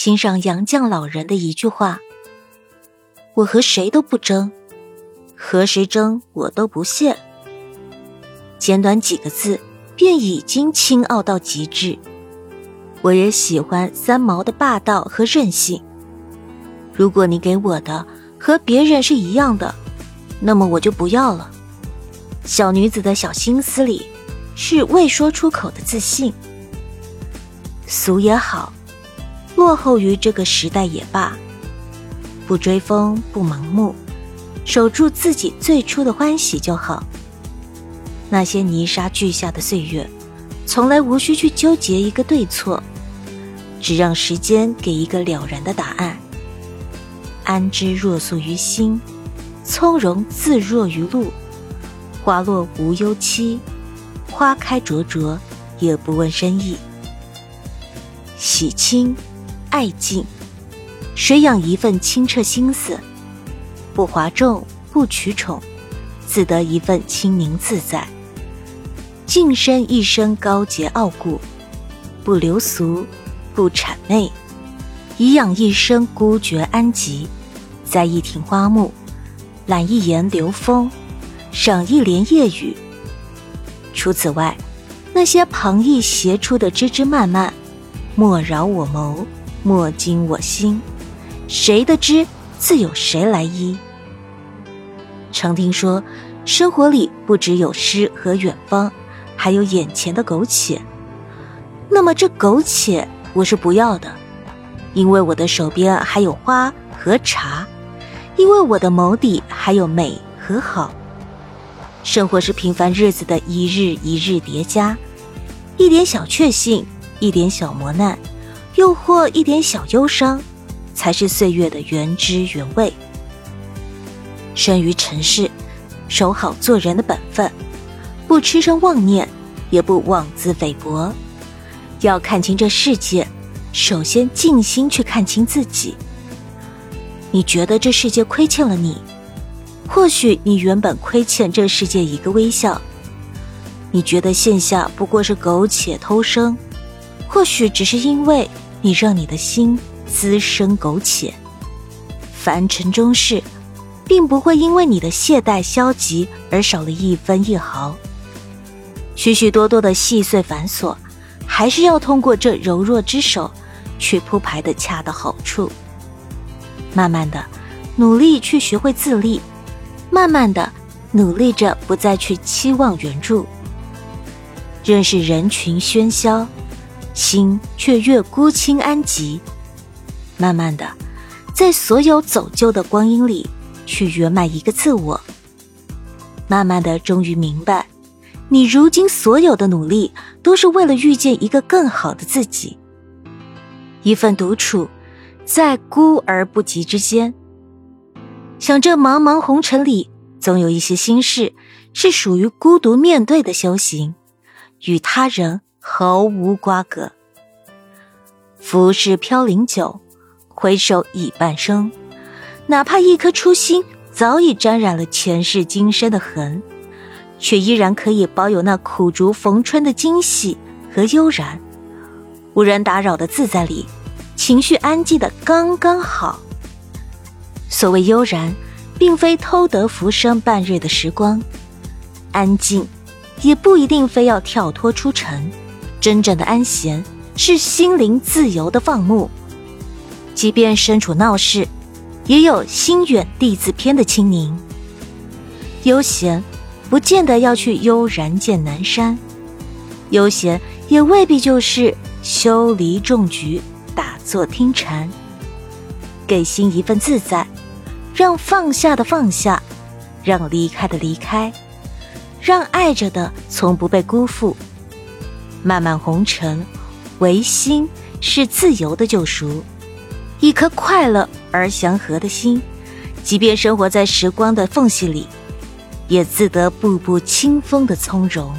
欣赏杨绛老人的一句话：“我和谁都不争，和谁争我都不屑。”简短几个字，便已经清傲到极致。我也喜欢三毛的霸道和任性。如果你给我的和别人是一样的，那么我就不要了。小女子的小心思里，是未说出口的自信。俗也好，落后于这个时代也罢，不追风，不盲目，守住自己最初的欢喜就好。那些泥沙俱下的岁月，从来无需去纠结一个对错，只让时间给一个了然的答案。安之若素于心，从容自若于路。花落无忧期，花开灼灼也不问深意。喜清，爱静，水养一份清澈心思，不哗众，不取宠，自得一份清宁自在。净身一生高洁傲骨，不流俗，不谄媚，颐养一生孤绝安吉。栽一庭花木，揽一檐流风，赏一帘夜雨。除此外，那些旁逸斜出的枝枝蔓蔓，莫扰我眸，莫惊我心。谁的枝，自有谁来依。常听说，生活里不只有诗和远方，还有眼前的苟且。那么这苟且，我是不要的，因为我的手边还有花和茶。因为我的眸底还有美和好，生活是平凡日子的一日一日叠加，一点小确幸，一点小磨难，又或一点小忧伤，才是岁月的原汁原味。生于尘世，守好做人的本分，不痴生妄念，也不妄自菲薄。要看清这世界，首先静心去看清自己。你觉得这世界亏欠了你，或许你原本亏欠这世界一个微笑。你觉得线下不过是苟且偷生，或许只是因为你让你的心滋生苟且。凡尘中事，并不会因为你的懈怠消极而少了一分一毫。许许多多的细碎繁琐，还是要通过这柔弱之手去铺排的恰到好处。慢慢的，努力去学会自立；慢慢的，努力着不再去期望援助。认识人群喧嚣，心却越孤清安寂。慢慢的，在所有走旧的光阴里，去圆满一个自我。慢慢的，终于明白，你如今所有的努力，都是为了遇见一个更好的自己。一份独处。在孤而不及之间，想这茫茫红尘里，总有一些心事是属于孤独面对的修行，与他人毫无瓜葛。浮世飘零久，回首已半生。哪怕一颗初心早已沾染了前世今生的痕，却依然可以保有那苦竹逢春的惊喜和悠然，无人打扰的自在里。情绪安静的刚刚好。所谓悠然，并非偷得浮生半日的时光，安静，也不一定非要跳脱出尘。真正的安闲，是心灵自由的放牧。即便身处闹市，也有心远地自偏的清宁。悠闲，不见得要去悠然见南山，悠闲也未必就是修篱种菊。打坐听禅，给心一份自在，让放下的放下，让离开的离开，让爱着的从不被辜负。漫漫红尘，唯心是自由的救赎。一颗快乐而祥和的心，即便生活在时光的缝隙里，也自得步步清风的从容。